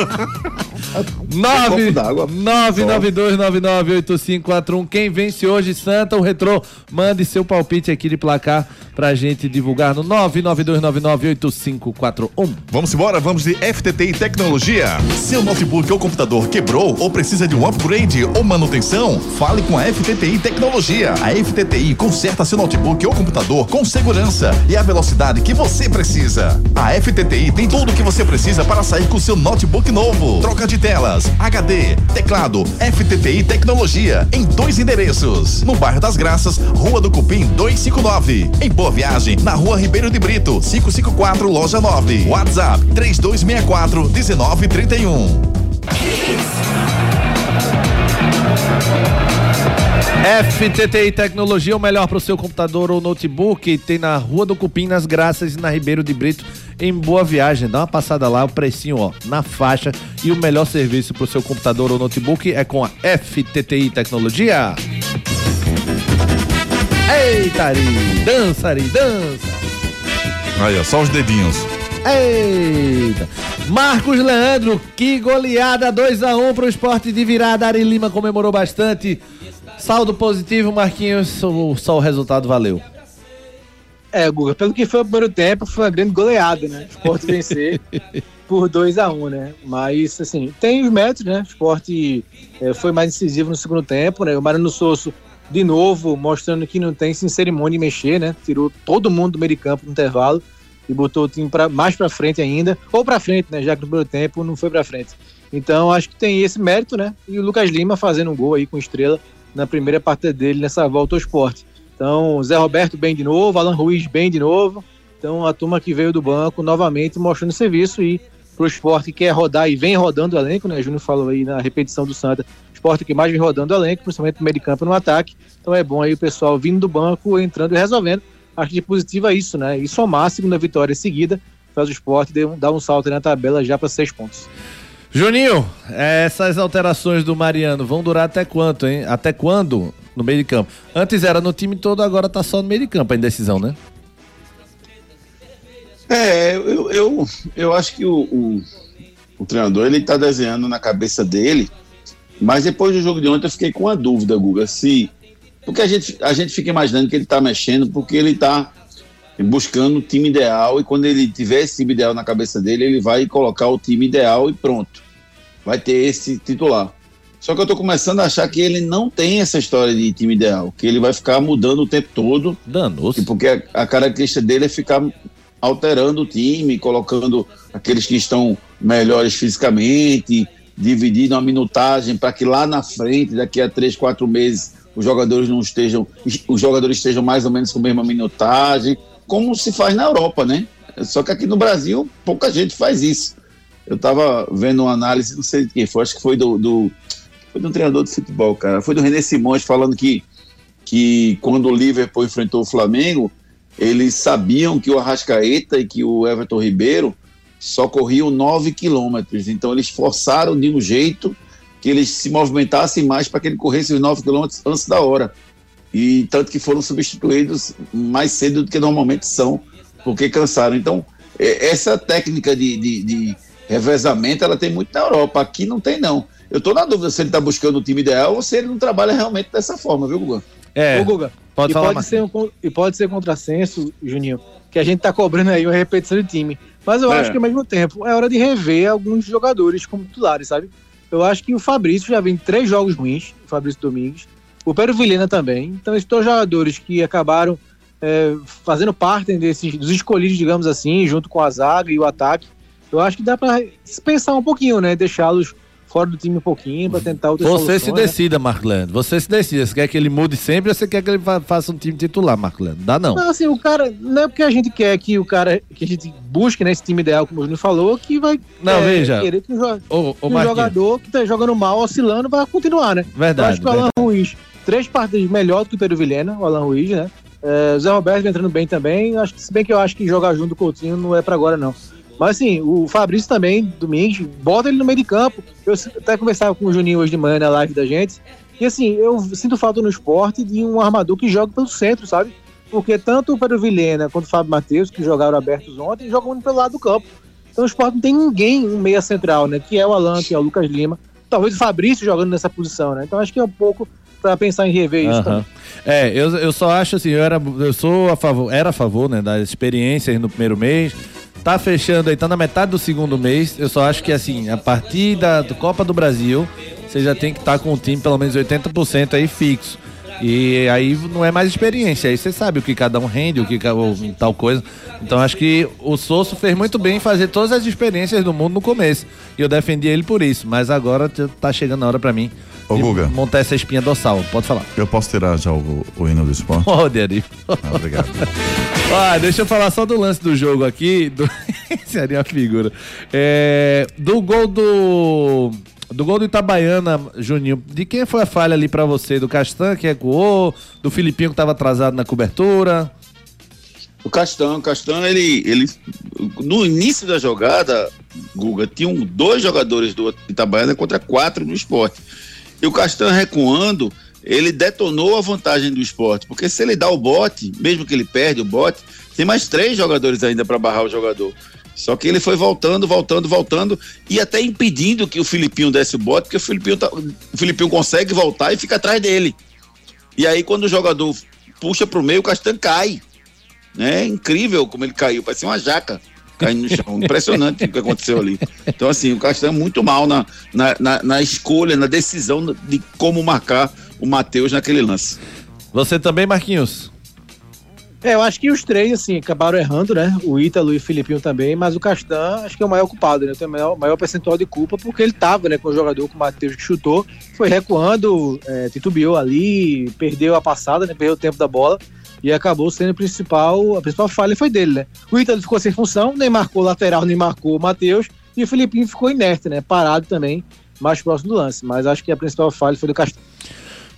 Nove- copo d'água. 992998541. Quem vence hoje, Santa, o Retrô? Mande seu palpite aqui de placar pra gente divulgar no 992998541. Vamos embora, vamos de FTTI Tecnologia. Seu notebook ou computador quebrou ou precisa de um upgrade ou manutenção? Fale com a FTTI Tecnologia. A FTTI conserta seu notebook ou computador com segurança e a velocidade que você precisa. A FTTI tem tudo o que você precisa para sair com seu notebook novo. Troca de telas, HD, teclado, FTTI Tecnologia em dois endereços. No bairro das Graças, Rua do Cupim 259. Em Boa Viagem, na Rua Ribeiro de Brito, 554, Loja 9. WhatsApp 3264 1931. FTTI Tecnologia, o melhor para o seu computador ou notebook. Tem na Rua do Cupim, nas Graças e na Ribeiro de Brito, em Boa Viagem. Dá uma passada lá, o precinho, ó, na faixa. E o melhor serviço para o seu computador ou notebook é com a FTTI Tecnologia. Eita, Ari, dança, Ari, dança. Aí, ó, só os dedinhos. Eita! Marcos Leandro, que goleada 2x1 pro esporte de virada. Ari Lima comemorou bastante. Saldo positivo, Marquinhos. Só, só o resultado valeu. É, Guga, pelo que foi o primeiro tempo, foi uma grande goleada, né? O esporte vencer por 2 a 1 né? Mas, assim, tem os métodos, né? O esporte eh, foi mais decisivo no segundo tempo, né? O Mariano Sosso, de novo, mostrando que não tem sem cerimônia em mexer, né? Tirou todo mundo do meio de campo no intervalo e botou o time pra, mais pra frente ainda, ou pra frente, né? Já que no primeiro tempo não foi pra frente. Então, acho que tem esse mérito, né? E o Lucas Lima fazendo um gol aí com estrela na primeira partida dele nessa volta ao esporte. Então, Zé Roberto bem de novo, Alan Ruiz bem de novo. Então, a turma que veio do banco novamente mostrando serviço e pro esporte que quer rodar e vem rodando o elenco, né? Júnior falou aí na repetição do Santa, esporte que mais vem rodando o elenco, principalmente no meio de campo no ataque. Então é bom aí o pessoal vindo do banco, entrando e resolvendo. Acho que de positivo é isso, né? E somar a segunda vitória seguida faz o esporte dar um- salto na tabela já para seis pontos. Juninho, essas alterações do Mariano vão durar até quanto, hein? Até quando no meio de campo? Antes era no time todo, agora tá só no meio de campo a indecisão, né? É, eu, eu, eu acho que o, o, o treinador ele tá desenhando na cabeça dele, mas depois do jogo de ontem eu fiquei com a dúvida, Guga, se. Porque a gente, a gente fica imaginando que ele tá mexendo porque ele tá buscando o time ideal e quando ele tiver esse time ideal na cabeça dele, ele vai colocar o time ideal e pronto. Vai ter esse titular. Só que eu tô começando a achar que ele não tem essa história de time ideal, que ele vai ficar mudando o tempo todo. Danou-se. Porque a, a característica dele é ficar alterando o time, colocando aqueles que estão melhores fisicamente, dividindo a minutagem para que lá na frente, daqui a três, quatro meses, os jogadores não estejam, os jogadores estejam mais ou menos com a mesma minutagem, como se faz na Europa, né? Só que aqui no Brasil pouca gente faz isso. Eu estava vendo uma análise, não sei de quem foi, acho que foi do, do foi do treinador de futebol, cara. Foi do René Simões falando que que quando o Liverpool enfrentou o Flamengo, eles sabiam que o Arrascaeta e que o Everton Ribeiro só corriam 9 quilômetros. Então eles forçaram de um jeito que eles se movimentassem mais para que ele corresse os 9 quilômetros antes da hora. E tanto que foram substituídos mais cedo do que normalmente são, porque cansaram. Então, essa técnica de, de, de revezamento, ela tem muito na Europa. Aqui não tem, não. Eu estou na dúvida se ele está buscando o time ideal ou se ele não trabalha realmente dessa forma, viu, Guga? É. Ô, Guga, Pode e falar, pode ser um, E pode ser contrassenso, Juninho, que a gente tá cobrando aí uma repetição de time. Mas eu É. acho que ao mesmo tempo é hora de rever alguns jogadores como titulares, sabe? Eu acho que o Fabrício já vem três jogos ruins, o Fabrício Domingues. O Pedro Vilhena também. Então, esses dois jogadores que acabaram é, fazendo parte desses, dos escolhidos, digamos assim, junto com a zaga e o ataque. Eu acho que dá para pensar um pouquinho, né? Deixá-los fora do time um pouquinho para tentar outras Você se soluções, né? decida, Leandro. Você se decida. Você quer que ele mude sempre ou você quer que ele fa- faça um time titular, Marco Leandro? Dá não. Não, assim, o cara. Não é porque a gente quer que o cara. que a gente busque nesse time ideal, como o Júnior falou, que vai. Não, é, veja. Querer que o, jo- Ô, ô que o jogador que tá jogando mal, oscilando, vai continuar, né? Eu Verdade. acho que o Alan Ruiz, três partidas melhor do que o Pedro Vilhena, o Alan Ruiz, né? É, o Zé Roberto entrando bem também. Acho que, se bem que eu acho que jogar junto com o Coutinho não é pra agora, não. Mas assim, o Fabrício também, Domingos, bota ele no meio de campo. Eu até conversava com o Juninho hoje de manhã na live da gente. E assim, eu sinto falta no esporte de um armador que joga pelo centro, sabe? Porque tanto o Pedro Vilhena quanto o Fábio Matheus, que jogaram abertos ontem, jogam pelo lado do campo. Então o esporte não tem ninguém, um meia central, né? Que é o Alan, que é o Lucas Lima. Talvez o Fabrício jogando nessa posição, né? Então acho que é um pouco pra pensar em rever isso também. É, eu, eu só acho assim, eu, era, eu sou a favor, era a favor, né, das experiências no primeiro mês. Tá fechando aí, tá na metade do segundo mês. Eu só acho que assim, a partir da do Copa do Brasil, você já tem que estar com o time pelo menos 80% aí fixo. E aí não é mais experiência, aí você sabe o que cada um rende, o que ou tal coisa. Então acho que o Sosso fez muito bem em fazer todas as experiências do mundo no começo. E eu defendi ele por isso, mas agora tá chegando a hora pra mim Ô, Guga. montar essa espinha dorsal. Pode falar. Eu posso tirar já o, o hino do esporte? Pode, Ari. Ah, obrigado. Ó, deixa eu falar só do lance do jogo aqui. Do... Esse Ari é uma figura. É, Do gol do. Do gol do Itabaiana, Juninho, de quem foi a falha ali pra você? Do Castan que recuou? Do Filipinho que tava atrasado na cobertura? O Castan, o Castan, ele, ele. No início da jogada, Guga, tinham dois jogadores do Itabaiana contra quatro no esporte. E o Castan recuando, ele detonou a vantagem do esporte. Porque se ele dá o bote, mesmo que ele perde o bote, tem mais três jogadores ainda para barrar o jogador. Só que ele foi voltando, voltando, voltando e até impedindo que o Filipinho desse o bote, porque o Filipinho, tá- o Filipinho consegue voltar e fica atrás dele. E aí, quando o jogador puxa pro meio, o Castan cai. É incrível como ele caiu, parecia uma jaca caindo no chão. Impressionante o que aconteceu ali. Então, assim, o Castan é muito mal na, na, na, na escolha, na decisão de como marcar o Matheus naquele lance. Você também, Marquinhos? É, eu acho que os três, assim, acabaram errando, né? O Ítalo e o Filipinho também, mas o Castan acho que é o maior culpado, né? Tem o maior, maior percentual de culpa, porque ele tava, né, com o jogador, com o Matheus que chutou, foi recuando, é, titubeou ali, perdeu a passada, né? Perdeu o tempo da bola e acabou sendo o principal, a principal falha foi dele, né? O Ítalo ficou sem função, nem marcou lateral, nem marcou o Matheus, e o Filipinho ficou inerte, né? Parado também, mais próximo do lance. Mas acho que a principal falha foi do Castan.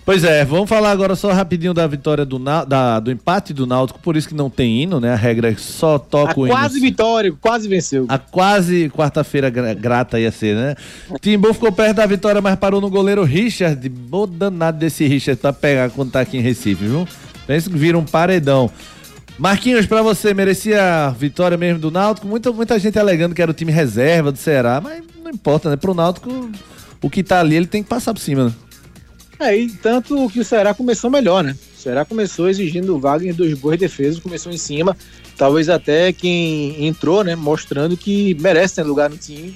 Pois é, vamos falar agora só rapidinho da vitória do, da- do empate do Náutico, por isso que não tem hino, né? A regra é só A toca o hino. quase vitória, quase venceu. A quase quarta-feira gra- grata ia ser, né? Timbu ficou perto da vitória, mas parou no goleiro Richard. Bom danado desse Richard pra pegar quando tá aqui em Recife, viu? Pensa que vira um paredão. Marquinhos, pra você, merecia vitória mesmo do Náutico? Muita, muita gente alegando que era o time reserva do Ceará, mas não importa, né? Pro Náutico, o que tá ali, ele tem que passar por cima, né? É, e tanto que o Ceará começou melhor, né? O Ceará começou exigindo o Wagner dos boas defesas, começou em cima. Talvez até quem entrou, né? Mostrando que merece ter lugar no time.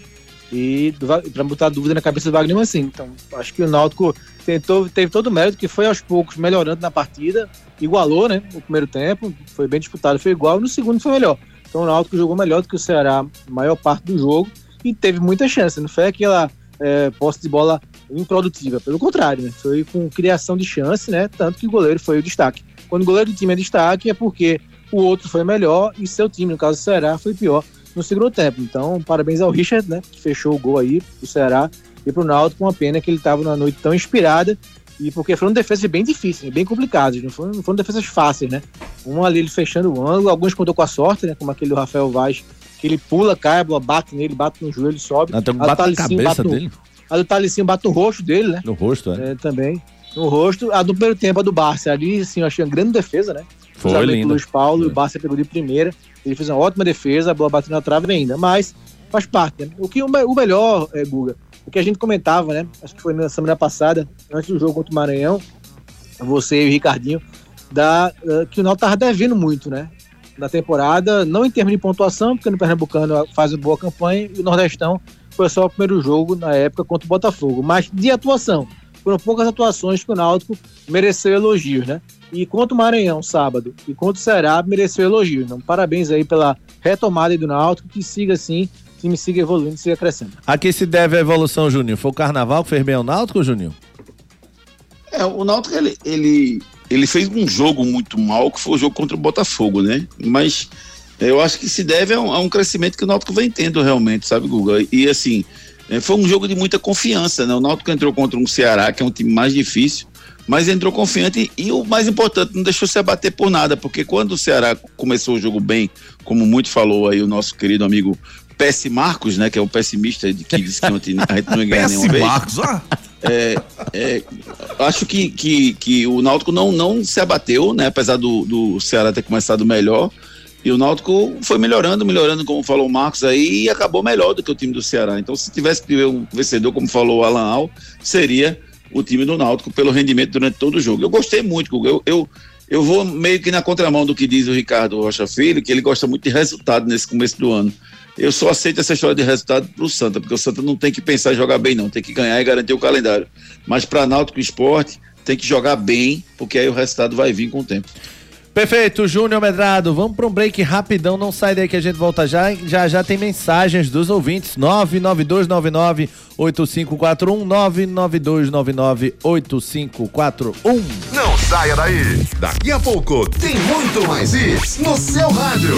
E pra botar dúvida na cabeça do Wagner assim. Então, acho que o Náutico tentou, teve todo o mérito, que foi aos poucos melhorando na partida. Igualou, né? O primeiro tempo, foi bem disputado, foi igual. No segundo foi melhor. Então o Náutico jogou melhor do que o Ceará, a maior parte do jogo. E teve muita chance. Não foi aquela é, posse de bola improdutiva. Pelo contrário, né? Foi com criação de chance, né? Tanto que o goleiro foi o destaque. Quando o goleiro do time é destaque, é porque o outro foi melhor e seu time, no caso do Ceará, foi pior no segundo tempo. Então, parabéns ao Richard, né? Que fechou o gol aí pro Ceará e pro Náutico, uma pena que ele tava numa noite tão inspirada e porque foram defesas bem difíceis, bem complicadas, não foram, não foram defesas fáceis, né? Um ali ele fechando o ângulo, alguns contou com a sorte, né? Como aquele do Rafael Vaz, que ele pula, cai, a bola bate nele, bate no joelho, sobe. A do bate na Talicinho cabeça no- dele, A do Talicinho bate no rosto dele, né? no rosto, é. É, também. No rosto. A do primeiro tempo, a do Barça. Ali, assim, eu achei uma grande defesa, né? Foi Cruzamento do linda. Luiz Paulo, o Barça pegou de primeira. Ele fez uma ótima defesa, a bola bateu na trave ainda. Mas faz parte, né? O, que, o, o melhor, é, Guga, o que a gente comentava, né? Acho que foi na semana passada, antes do jogo contra o Maranhão, você e o Ricardinho, da, eh, que o Náutico estava devendo muito, né? Na temporada, não em termos de pontuação, porque no Pernambucano faz uma boa campanha e o Nordestão foi só o primeiro jogo na época contra o Botafogo. Mas de atuação, foram poucas atuações que o Náutico mereceu elogios, né? E contra o Maranhão, sábado, e contra o Ceará, mereceu elogios. Então, parabéns aí pela retomada do Náutico, que siga assim, o time siga evoluindo, siga crescendo. A que se deve a evolução, Juninho? Foi o Carnaval que fez bem ao Náutico, Juninho? É, o Náutico, ele, ele, ele fez um jogo muito mal, que foi o jogo contra o Botafogo, né? Mas eu acho que se deve a um, a um crescimento que o Náutico vem tendo realmente, sabe, Guga? E assim, é, foi um jogo de muita confiança, né? O Náutico entrou contra um Ceará, que é um time mais difícil, mas entrou confiante e, o mais importante, não deixou se abater por nada, porque quando o Ceará começou o jogo bem, como muito falou aí o nosso querido amigo Pessi Marcos, né, que é um pessimista de que disse que ontem a gente não ia ganhar nenhuma vez. Marcos, ó. É, é, acho que, que, que o Náutico não, não se abateu, né? Apesar do, do Ceará ter começado melhor. E o Náutico foi melhorando, melhorando, como falou o Marcos aí, e acabou melhor do que o time do Ceará. Então, se tivesse que ter um vencedor, como falou o Alan Al, seria o time do Náutico pelo rendimento durante todo o jogo. Eu gostei muito. Eu, eu, eu vou meio que na contramão do que diz o Ricardo Rocha Filho, que ele gosta muito de resultado nesse começo do ano. Eu só aceito essa história de resultado pro Santa, porque o Santa não tem que pensar em jogar bem, não. Tem que ganhar e garantir o calendário. Mas para Náutico Esporte, tem que jogar bem, porque aí o resultado vai vir com o tempo. Perfeito, Júnior Medrado. Vamos para um break rapidão, não sai daí que a gente volta já. Já já tem mensagens dos ouvintes. 992998541 992998541. Não saia daí. Daqui a pouco tem muito mais isso no seu rádio.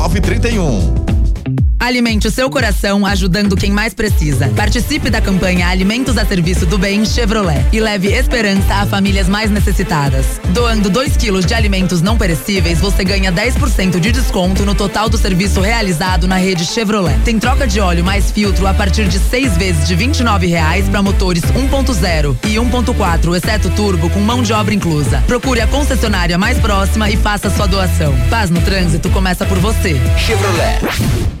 1931. Alimente o seu coração ajudando quem mais precisa. Participe da campanha Alimentos a Serviço do Bem Chevrolet e leve esperança a famílias mais necessitadas. Doando 2 quilos de alimentos não perecíveis, você ganha 10% de desconto no total do serviço realizado na rede Chevrolet. Tem troca de óleo mais filtro a partir de seis vezes de 29 reais para motores 1.0 e 1.4, exceto turbo, com mão de obra inclusa. Procure a concessionária mais próxima e faça sua doação. Paz no trânsito começa por você. Chevrolet.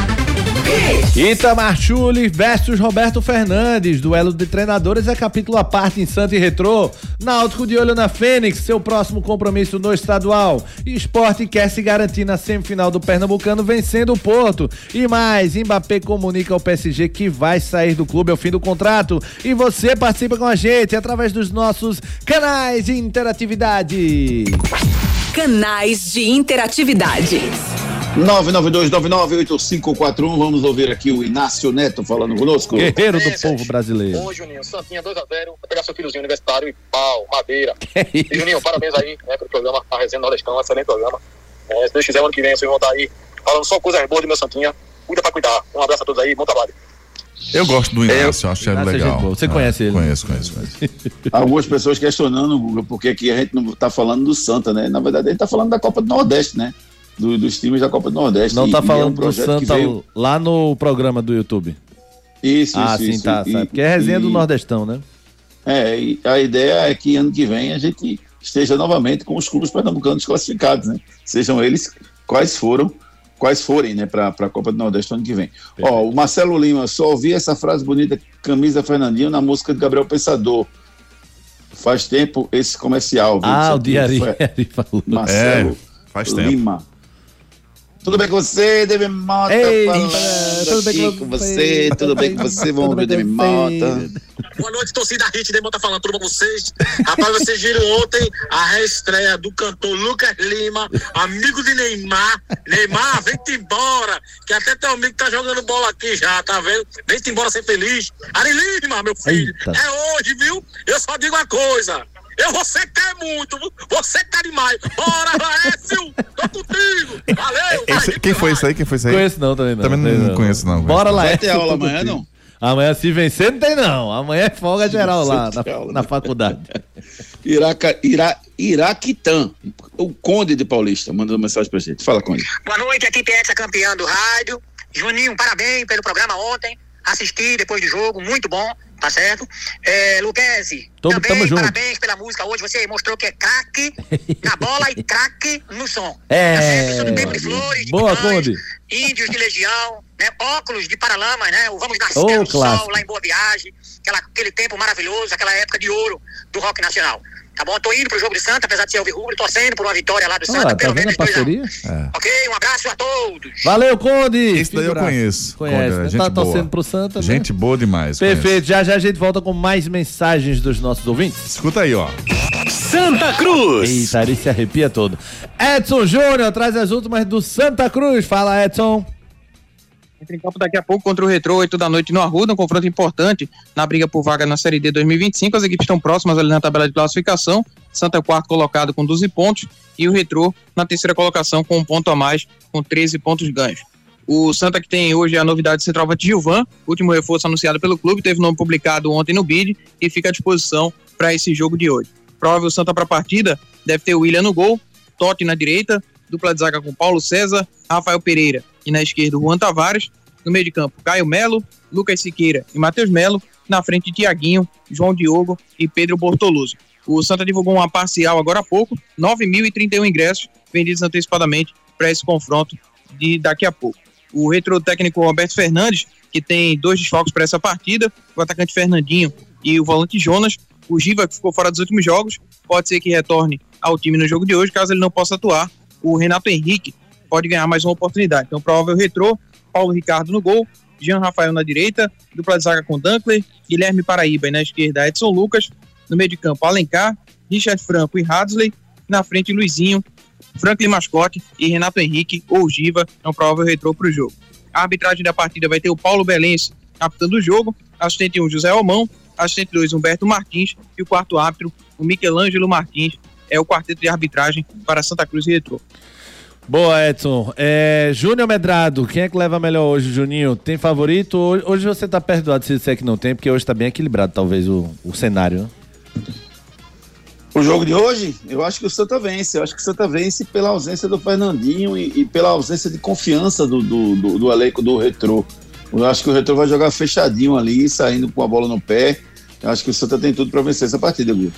Itamar Chuli versus Roberto Fernandes. Duelo de treinadores é capítulo à parte em Santa e Retrô. Náutico de olho na Fênix, seu próximo compromisso no estadual. Esporte quer se garantir na semifinal do Pernambucano vencendo o Porto. E mais, Mbappé comunica ao PSG que vai sair do clube ao fim do contrato. E você participa com a gente através dos nossos canais de interatividade. Canais de interatividade. 992998541. Vamos ouvir aqui o Inácio Neto falando conosco. Guerreiro do povo brasileiro. Ô, Juninho, Santinha 2x0, vai pegar seu filhozinho universitário e pau, madeira. E, Juninho, parabéns aí né, pelo programa, a Resenha Nordestão, excelente programa. É, se Deus quiser, ano que vem, vocês vão estar aí falando só coisas boas do meu Santinha. Cuida pra cuidar. Um abraço a todos aí, bom trabalho. Eu gosto do Inácio, eu acho ele é legal. Você É, conhece ele? Conheço, conheço, conheço. Algumas pessoas questionando, Guga, porque aqui a gente não tá falando do Santa, né? Na verdade, a gente tá falando da Copa do Nordeste, né? Do- dos times da Copa do Nordeste. Não E- tá e é um falando do Santa veio- lá no programa do YouTube. Isso, ah, isso, sim, isso. tá, E- sabe? Porque é resenha do e- Nordestão, né? É, e a ideia é que ano que vem a gente esteja novamente com os clubes pernambucanos classificados, né? Sejam eles quais foram, quais forem, né, para a Copa do Nordeste ano que vem. Ó, o Marcelo Lima, só ouvi essa frase bonita, camisa Fernandinho, na música de Gabriel Pensador. Faz tempo esse comercial. viu? Ah, o Diari foi- falou. Marcelo É, faz tempo. Tudo bem com você, Demi Mota? Ei, falando tudo bem com com você? você? Tudo bem com você? Vamos ver, Demi Mota. Boa noite, torcida Hit, Demon tá falando tudo com vocês. Rapaz, vocês viram ontem a reestreia do cantor Lucas Lima, amigo de Neymar. Neymar, vem-te embora, que até teu amigo tá jogando bola aqui já, tá vendo? Vem-te embora ser feliz. Ari Lima, meu filho, Eita. é hoje, viu? Eu só digo uma coisa. Eu vou secar muito, viu? vou secar demais. Bora, Laércio! Tô contigo! Valeu! Esse- quem foi isso aí? Quem foi isso aí? Conheço não também não. Também não, Sei não conheço, não. Bora lá. Vai é ter aula amanhã, não? Amanhã se vencer não tem não. Amanhã é folga geral lá na, na faculdade. Iraca, Ira, Iraquitã, o Conde de Paulista, mandando mensagem pra gente. Fala, Conde. Boa noite, equipe Hexa campeã do rádio. Juninho, parabéns pelo programa ontem. Assisti depois do jogo, muito bom, tá certo? É, Luquezzi, Tamo- também tamo junto. parabéns pela música hoje. Você mostrou que é craque na bola e craque no som. É. Tá do tempo de flores, de Boa, Conde. índios de legião, né? óculos de paralamas, né? O Vamos Nascer Ô, no Sol, lá em Boa Viagem. Aquela, aquele tempo maravilhoso, aquela época de ouro do rock nacional. Tá bom? Tô indo pro jogo de Santa, apesar de ser alvirrubro, torcendo por uma vitória lá do Olha Santa, tá pelo vendo a menos 2 a 1. parceria? Ok? Um abraço a todos. Valeu, Conde. Esse daí eu conheço. Conhece, Conde, né? gente Tá boa. torcendo pro Santa, né? Gente boa demais. Perfeito. Já já a gente volta com mais mensagens dos nossos ouvintes. conheço. Escuta aí, ó. Santa Cruz. Eita, ele se arrepia todo. Edson Júnior traz as últimas do Santa Cruz. Fala, Edson. Entra em campo daqui a pouco contra o Retrô, 8 da noite no Arruda, um confronto importante na briga por vaga na Série D 2025. As equipes estão próximas ali na tabela de classificação. Santa é o quarto colocado com 12 pontos e o Retrô na terceira colocação com um ponto a mais, com 13 pontos ganhos. O Santa que tem hoje a novidade de centroavante Gilvan, último reforço anunciado pelo clube, teve nome publicado ontem no BID e fica à disposição para esse jogo de hoje. Provável Santa para a partida deve ter o William no gol, Totti na direita, dupla de zaga com Paulo César, Rafael Pereira e na esquerda Juan Tavares, no meio de campo Caio Melo, Lucas Siqueira e Matheus Melo, na frente Tiaguinho, João Diogo e Pedro Bortoloso. O Santa divulgou uma parcial agora há pouco, 9.031 ingressos vendidos antecipadamente para esse confronto de daqui a pouco. O retro técnico Roberto Fernandes, que tem dois desfalques para essa partida, o atacante Fernandinho e o volante Jonas, o Giva, que ficou fora dos últimos jogos, pode ser que retorne ao time no jogo de hoje, caso ele não possa atuar. O Renato Henrique pode ganhar mais uma oportunidade. Então, provável retrô, Paulo Ricardo no gol, Jean Rafael na direita, dupla de zaga com Dunkler, Guilherme Paraíba e na esquerda Edson Lucas, no meio de campo Alencar, Richard Franco e Hadley, na frente Luizinho, Franklin Mascote e Renato Henrique ou Giva, é um provável retrô para o jogo. A arbitragem da partida vai ter o Paulo Belense captando o jogo, assistente 1 José Almão, assistente 2 Humberto Martins e o quarto árbitro, o Michelangelo Martins, é o quarteto de arbitragem para Santa Cruz e Retrô. Boa, Edson. É, Júnior Medrado, quem é que leva melhor hoje, Juninho? Tem favorito? Hoje, você tá perdoado se disser que não tem, porque hoje tá bem equilibrado, talvez, o, o cenário. né? O jogo de hoje, eu acho que o Santa vence. Eu acho que o Santa vence pela ausência do Fernandinho e, e pela ausência de confiança do, do, do, do elenco do Retrô. Eu acho que o Retrô vai jogar fechadinho ali, saindo com a bola no pé. Eu acho que o Santa tem tudo para vencer essa partida, Gu.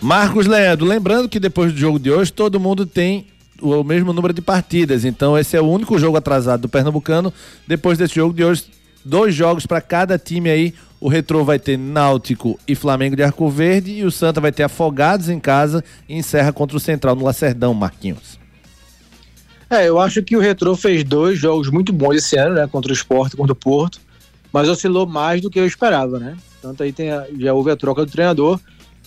Marcos Leandro, lembrando que depois do jogo de hoje, todo mundo tem o mesmo número de partidas. Então esse é o único jogo atrasado do Pernambucano. Depois desse jogo de hoje, dois jogos para cada time aí. O Retrô vai ter Náutico e Flamengo de Arco Verde e o Santa vai ter Afogados em casa e encerra contra o Central no Lacerdão, Marquinhos. É, eu acho que o Retrô fez dois jogos muito bons esse ano, né? Contra o Sport e contra o Porto, mas oscilou mais do que eu esperava, né? Tanto aí tem a- já houve a troca do treinador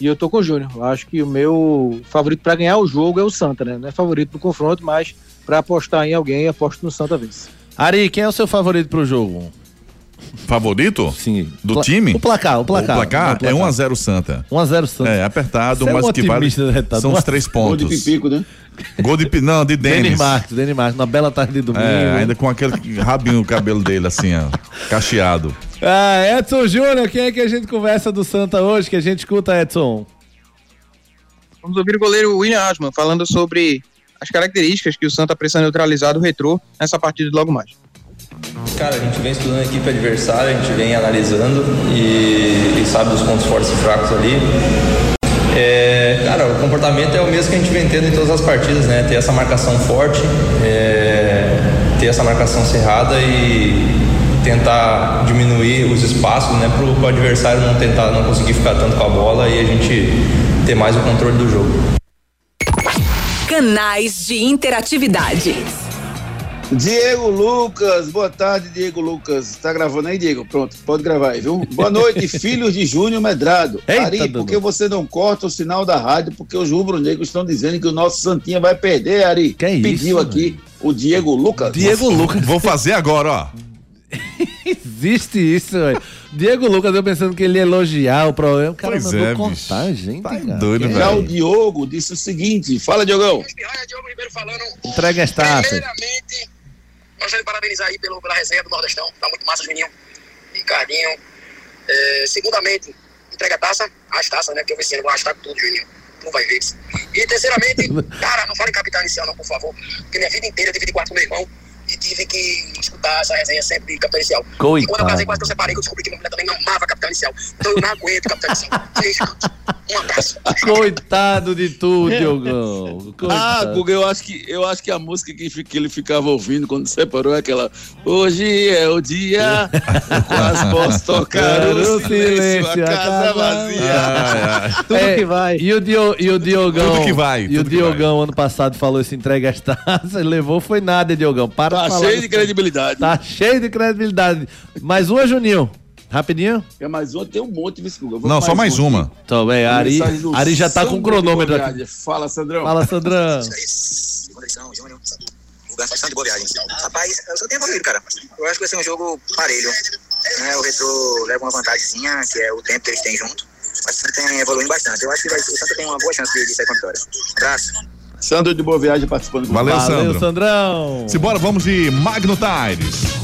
e eu tô com o Júnior. Eu acho que o meu favorito para ganhar o jogo é o Santa, né? Não é favorito pro confronto, mas para apostar em alguém, aposto no Santa vence. Ari, quem é o seu favorito pro jogo? Favorito? Sim. Do Pla- time? o placar, o placar. O placar é o placar. 1x0 Santa. 1x0 Santa. É, apertado, Você é mas um o que vale né, Renato? são os três Gol de pontos. Pipico, né? Gol de Não, de Denis Denis. Marques, Denis Marques, uma bela tarde de domingo. É, ainda com aquele rabinho no cabelo dele, assim, ó. Cacheado. Ah, Edson Júnior, quem é que a gente conversa do Santa hoje, que a gente escuta, Edson? Vamos ouvir o goleiro William Asman falando sobre as características que o Santa precisa neutralizar do retrô nessa partida de logo mais. Cara, a gente vem estudando a equipe adversária, a gente vem analisando e, e sabe dos pontos fortes e fracos ali. É, cara, o comportamento é o mesmo que a gente vem tendo em todas as partidas, né? Ter essa marcação forte, é, ter essa marcação cerrada e tentar diminuir os espaços, né? Para o adversário não tentar, não conseguir ficar tanto com a bola e a gente ter mais o controle do jogo. Canais de interatividade. Diego Lucas, boa tarde, Diego Lucas. Tá gravando aí, Diego? Pronto, pode gravar aí, viu? Boa noite, filhos de Júnior Medrado. Eita, Ari, por que você não corta o sinal da rádio? Porque os rubro-negros estão dizendo que o nosso Santinha vai perder, Ari. Que isso, Pediu aqui o Diego Lucas. Diego Lucas. Vou fazer agora, ó. Existe isso, velho. Diego Lucas, eu pensando que ele ia elogiar o programa. O cara Pois mandou é, contar, gente. cara. doido, Já o velho. Diogo disse o seguinte: fala, Diogão. Entrega as taças. Primeiramente, gostaria de parabenizar aí pelo, pela resenha do Nordestão. Tá muito massa, Juninho. Ricardinho. É, segundamente, entrega a taça, as taças, né? Porque eu vi sendo hashtag tudo, Juninho. Tu vai ver isso. E terceiramente, cara, não fale em capital inicial, não, por favor. Porque minha vida inteira eu dividi quarto com meu irmão e tive que escutar essa resenha sempre de capital inicial. E quando eu Coitado. casei, quase que eu separei, que eu descobri que minha mulher também não amava capital inicial. Então eu não aguento capital inicial. Beijo, um abraço. Coitado de tu, Diogão. Ah, Coitado. Guga, eu acho que, eu acho que a música que, que ele ficava ouvindo quando separou é aquela Hoje é o dia, eu quase posso tocar o silêncio, a casa vazia. Tudo É, que vai. E o, Dio, e o Diogão. Tudo que vai, E o tudo Diogão, ano passado, falou esse entrega as taças, levou, foi nada, Diogão. Para Tá falar cheio de credibilidade. Tá cheio de credibilidade. Mais uma, Juninho. Rapidinho. É mais uma, tem um monte, viu, Não, só mais aqui. uma. Então, bem, Ari, Ari já tá com o cronômetro aqui. Fala, Sandrão. Fala, Sandrão. Lugar de boa viagem. Rapaz, eu só tenho favorito, cara. Eu acho que vai ser um jogo parelho. Né? O Retro leva uma vantagemzinha, que é o tempo que eles têm junto. Mas o Santa tem evoluindo bastante. Eu acho que vai, o Santa tem uma boa chance de, de sair com a vitória. Abraço. Sandro de Boa Viagem participando com Valeu, Valeu, Sandro. Sandrão. Simbora, vamos de Magno Tires.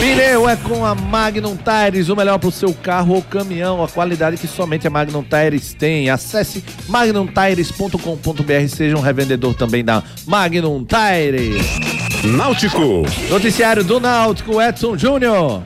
Pneu é com a Magnum Tires, o melhor pro seu carro ou caminhão, a qualidade que somente a Magnum Tires tem. Acesse magnumtires.com.br, seja um revendedor também da Magnum Tires. Náutico. Noticiário do Náutico, Edson Júnior.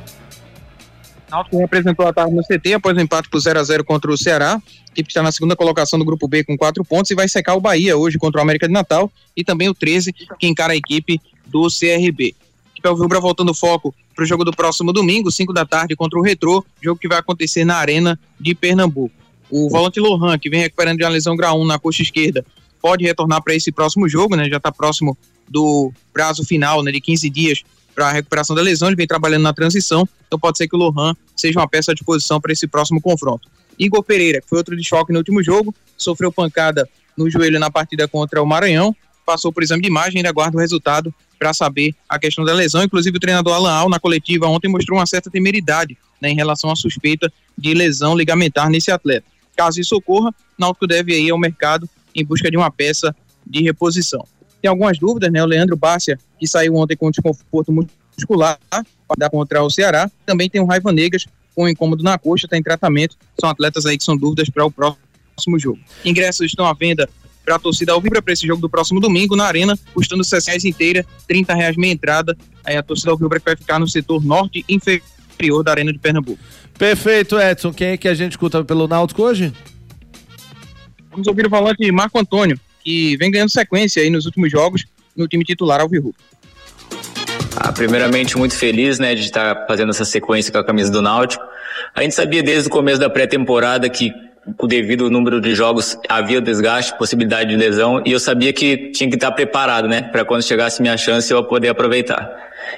Náutico representou a tarde no CT após o empate por 0x0 contra o Ceará. A equipe está na segunda colocação do grupo B com quatro pontos e vai secar o Bahia hoje contra o América de Natal e também o 13, que encara a equipe do CRB. Equipe Alvirrubra voltando o foco para o jogo do próximo domingo, 5 da tarde, contra o Retrô, jogo que vai acontecer na Arena de Pernambuco. O volante Lohan, que vem recuperando de uma lesão grau 1 na coxa esquerda, pode retornar para esse próximo jogo, né? Já está próximo do prazo final, né, de 15 dias para a recuperação da lesão, ele vem trabalhando na transição, então pode ser que o Lohan seja uma peça à disposição para esse próximo confronto. Igor Pereira, que foi outro desfoque no último jogo, sofreu pancada no joelho na partida contra o Maranhão, passou por exame de imagem e ainda aguarda o resultado para saber a questão da lesão. Inclusive, o treinador Alan Al, na coletiva ontem, mostrou uma certa temeridade né, em relação à suspeita de lesão ligamentar nesse atleta. Caso isso ocorra, Náutico deve ir ao mercado em busca de uma peça de reposição. tem algumas dúvidas, né? O Leandro Bárcia, que saiu ontem com desconforto muscular, para contra o Ceará. Também tem o Raiva Negas, com incômodo na coxa, está em tratamento. São atletas aí que são dúvidas para o próximo jogo. Ingressos estão à venda para a torcida Alvibra para esse jogo do próximo domingo na Arena, custando 60 reais inteira, 30 reais meia entrada. Aí a torcida Alvibra que vai ficar no setor norte inferior da Arena de Pernambuco. Perfeito, Edson. Quem é que a gente escuta pelo Náutico hoje? Vamos ouvir o volante Marco Antônio, que vem ganhando sequência aí nos últimos jogos no time titular Alvirrubro. Ah, primeiramente, muito feliz né, de estar fazendo essa sequência com a camisa do Náutico. A gente sabia desde o começo da pré-temporada que, o devido número de jogos, havia desgaste, possibilidade de lesão, e eu sabia que tinha que estar preparado, né, para quando chegasse minha chance eu poder aproveitar.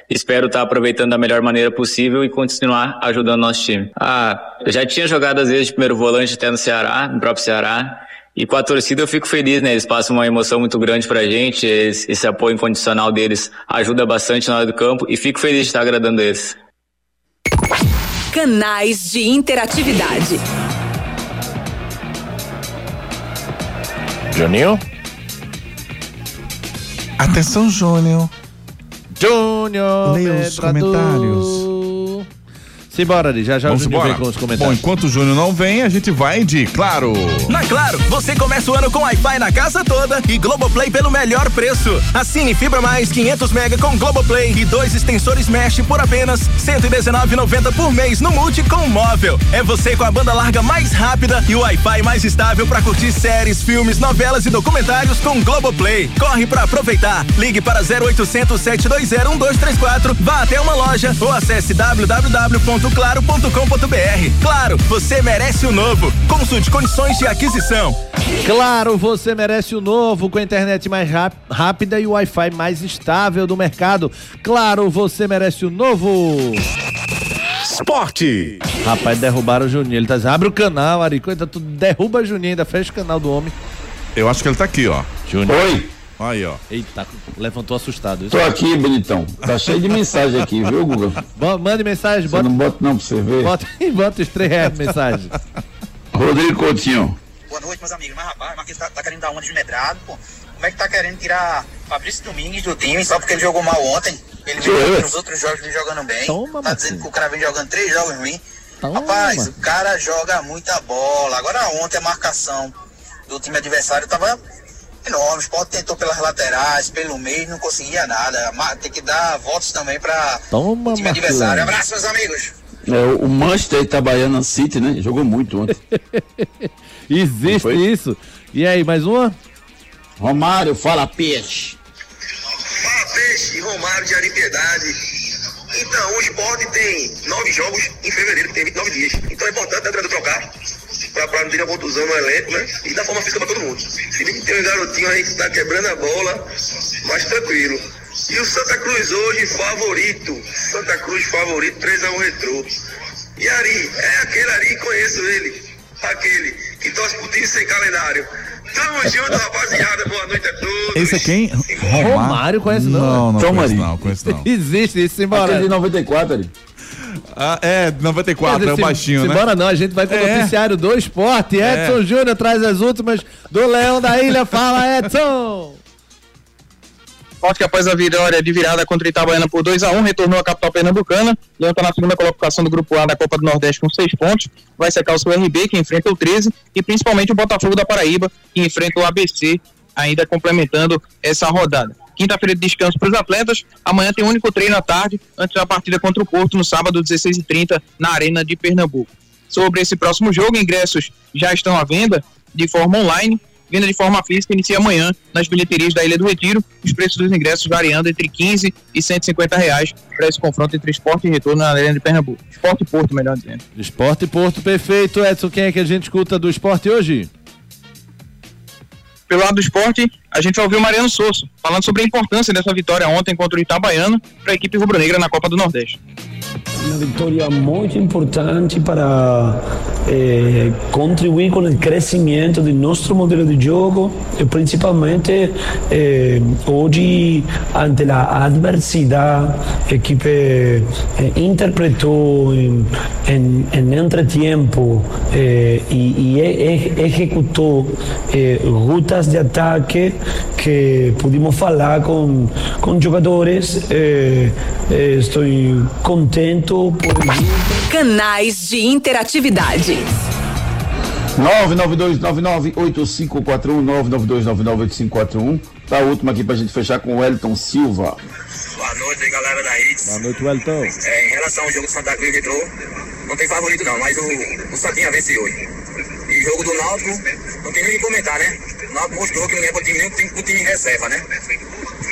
Espero estar aproveitando da melhor maneira possível e continuar ajudando o nosso time. Ah, eu já tinha jogado às vezes de primeiro volante até no Ceará, no próprio Ceará, e com a torcida eu fico feliz, né? Eles passam uma emoção muito grande pra gente, esse apoio incondicional deles ajuda bastante na hora do campo e fico feliz de estar agradando eles. Canais de interatividade. Juninho? Atenção, Júnior. Júnior. Leia os comentários. Simbora, ali. Já já Vamos o embora. vem com os Bom, comentários. enquanto o Júnior não vem, a gente vai de Claro. Na Claro, você começa o ano com Wi-Fi na casa toda e Globoplay pelo melhor preço. Assine Fibra Mais 500 mega com Globoplay e dois extensores Mesh por apenas R$ 119,90 por mês no Multi com móvel. É você com a banda larga mais rápida e o Wi-Fi mais estável para curtir séries, filmes, novelas e documentários com Globoplay. Corre para aproveitar. Ligue para 0800 720 1234, vá até uma loja ou acesse www.claro.com.br. Claro, você merece o novo. Consulte condições de aquisição. Claro, você merece o novo com a internet mais ráp- rápida e o Wi-Fi mais estável do mercado. Claro, você merece o novo. Esporte. Rapaz, derrubaram o Juninho. Ele tá dizendo, abre o canal, Ari. Coisa, tu derruba o Juninho, ainda fecha o canal do homem. Eu acho que ele tá aqui, ó. Júnior. Oi. Aí, ó. Eita, levantou assustado. Tô aqui, bonitão. Tá cheio de mensagem aqui, viu, Guga? Bo- Mande mensagem, Você bota, não bota não pra você ver. bota, bota os três reais de mensagem. Rodrigo Coutinho. Boa noite, meus amigos. Mas rapaz, o Marquinhos tá, tá querendo dar uma de medrado, pô. Como é que tá querendo tirar Fabrício Domingues do time só porque ele jogou mal ontem? Ele vem eu. nos outros jogos vem jogando bem. Toma, tá dizendo que o cara vem jogando três jogos ruins. Rapaz, o cara joga muita bola. Agora ontem a marcação do time adversário tava enorme. O Sport tentou pelas laterais, pelo meio, não conseguia nada. Tem que dar votos também Toma, o time adversário. Abraço, meus amigos. É, o Manchester Itabaiana City, né? Jogou muito ontem. Existe isso. E aí, mais uma? Romário, fala peixe. Fala Peixe, Romário de Aripiedade. Então, o esporte tem nove jogos em fevereiro, que tem 29 dias. Então é importante o treinador trocar, pra, pra não ter uma contusão no elenco, né? E dar forma física pra todo mundo. Se bem que tem um garotinho aí que tá quebrando a bola, mas tranquilo. E o Santa Cruz hoje, favorito. Santa Cruz favorito, 3x1 retrô. E Ari, é aquele Ari, conheço ele. Aquele que torce pro time sem calendário. Tamo junto, rapaziada. Boa noite a todos. Esse é quem? Romário conhece não? Não, não Toma conheço não, conheço não. Existe isso, simbora. Aquele de 94 ali. Ah, é, 94, Quer é o baixinho, se, né? Simbora não, a gente vai com o É. noticiário do esporte. Edson Júnior traz as últimas do Leão da Ilha. Fala, Edson! Esporte que após a vitória de virada contra o Itabaiana por 2 a 1 retornou à capital pernambucana. Leão está na segunda colocação do grupo A da Copa do Nordeste com seis pontos. Vai secar o seu RB, que enfrenta o 13, e principalmente o Botafogo da Paraíba, que enfrenta o ABC, ainda complementando essa rodada. Quinta-feira de descanso para os atletas. Amanhã tem um único treino à tarde, antes da partida contra o Porto, no sábado, 16h30, na Arena de Pernambuco. Sobre esse próximo jogo, ingressos já estão à venda de forma online. Venda de forma física inicia amanhã nas bilheterias da Ilha do Retiro. Os preços dos ingressos variando entre 15 e 150 reais para esse confronto entre esporte e retorno na Arena de Pernambuco. Esporte e Porto, melhor dizendo. Esporte Porto, perfeito. Edson, quem é que a gente escuta do esporte hoje? Pelo lado do esporte, a gente vai ouvir o Mariano Sosso falando sobre a importância dessa vitória ontem contra o Itabaiana para a equipe rubro-negra na Copa do Nordeste. Una victoria muy importante para, eh, contribuir com o crescimento do nosso modelo de jogo e principalmente eh, hoje ante a adversidade a equipe eh, interpretou em, em, em entretempo eh, e, e e- e- executou eh, rutas de ataque que pudimos falar com, com jogadores. eh, eh, contente por Canais de interatividade. 992998541 Tá a última aqui pra gente fechar com o Elton Silva. Boa noite, galera da Hits. Boa noite, Wellington. É, em relação ao jogo do Santa Cruz e Retrô, não tem favorito não, mas o, o Santinha vence hoje. E jogo do Náutico, não tem nem o que comentar, né? O Náutico mostrou que não é pro time nem pro time, pro time em reserva, né?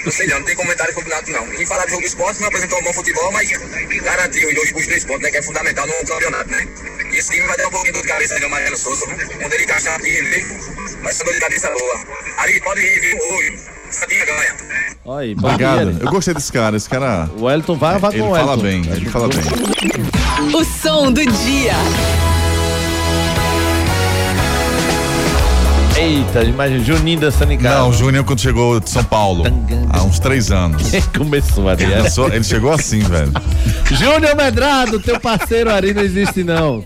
Não sei não, não tem comentário sobre o Náutico não. E falar do jogo do esporte, não apresentou um bom futebol, mas garantiu os dois, os três pontos, né? Que é fundamental no campeonato, né? E esse time vai dar um pouquinho de dor de cabeça aí no Mariano Souza, né? Quando ele encaixar aqui mesmo, vai ser uma dor de cabeça boa. Ali, pode ir, viu? Hoje, Santinha ganha. Olha aí, Obrigado. Eu gostei desse cara. Esse cara. O Elton vai, vai Ele com o fala Elton. bem, ele fala bem. O som do dia. Eita, imagina, Juninho dançando em casa. Não, o Júnior quando chegou de São Paulo, há uns três anos. Começou, Ele, Ariel. dançou- ele chegou assim, velho. Júnior Medrado, teu parceiro Ari não existe não.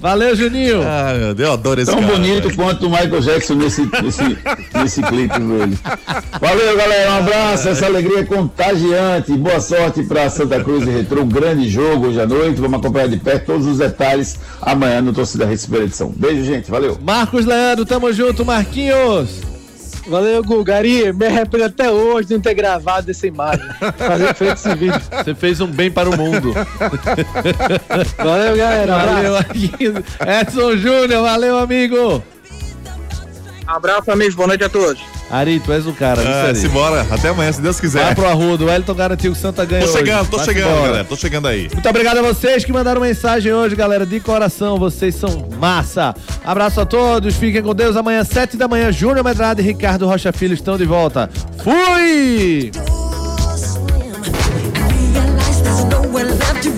Valeu, Juninho. Ah, meu Deus, eu adoro esse Tão cara. bonito velho. quanto o Michael Jackson nesse, nesse, nesse clipe dele. Valeu, galera. Um abraço. Essa alegria é contagiante. Boa sorte para Santa Cruz e Retrô. Um grande jogo hoje à noite. Vamos acompanhar de perto todos os detalhes amanhã no Torcida Rede Supera Edição. Beijo, gente. Valeu. Marcos Leandro, tamo junto, Marquinhos. Valeu, Gulgari. Me arrependo até hoje de não ter gravado essa imagem. Fazer feito esse vídeo. Você fez um bem para o mundo. Valeu, galera. Valeu. Edson Júnior, valeu, amigo. Abraço, amigos. Boa noite a todos. Ari, tu és o cara, Ah, Ari? simbora. Até amanhã, se Deus quiser. Vai pro Arrudo, o Elton garantiu que o Santa ganhou Tô chegando, hoje. tô Vai chegando, embora. galera. Tô chegando aí. Muito obrigado a vocês que mandaram mensagem hoje, galera, de coração. Vocês são massa. Abraço a todos, fiquem com Deus. Amanhã, sete da manhã, Júnior Medrado e Ricardo Rocha Filho estão de volta. Fui!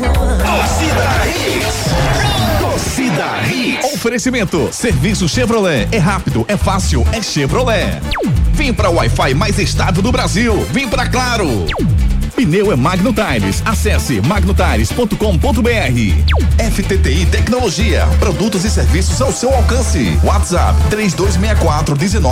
Torcida Hits. Torcida Hits. Oferecimento. Serviço Chevrolet. É rápido, é fácil, é Chevrolet. Vem pra Wi-Fi mais estável do Brasil. Vem pra Claro. Pneu é Magno Tires. Acesse magnotires.com.br. FTTI Tecnologia. Produtos e serviços ao seu alcance. WhatsApp 3264 19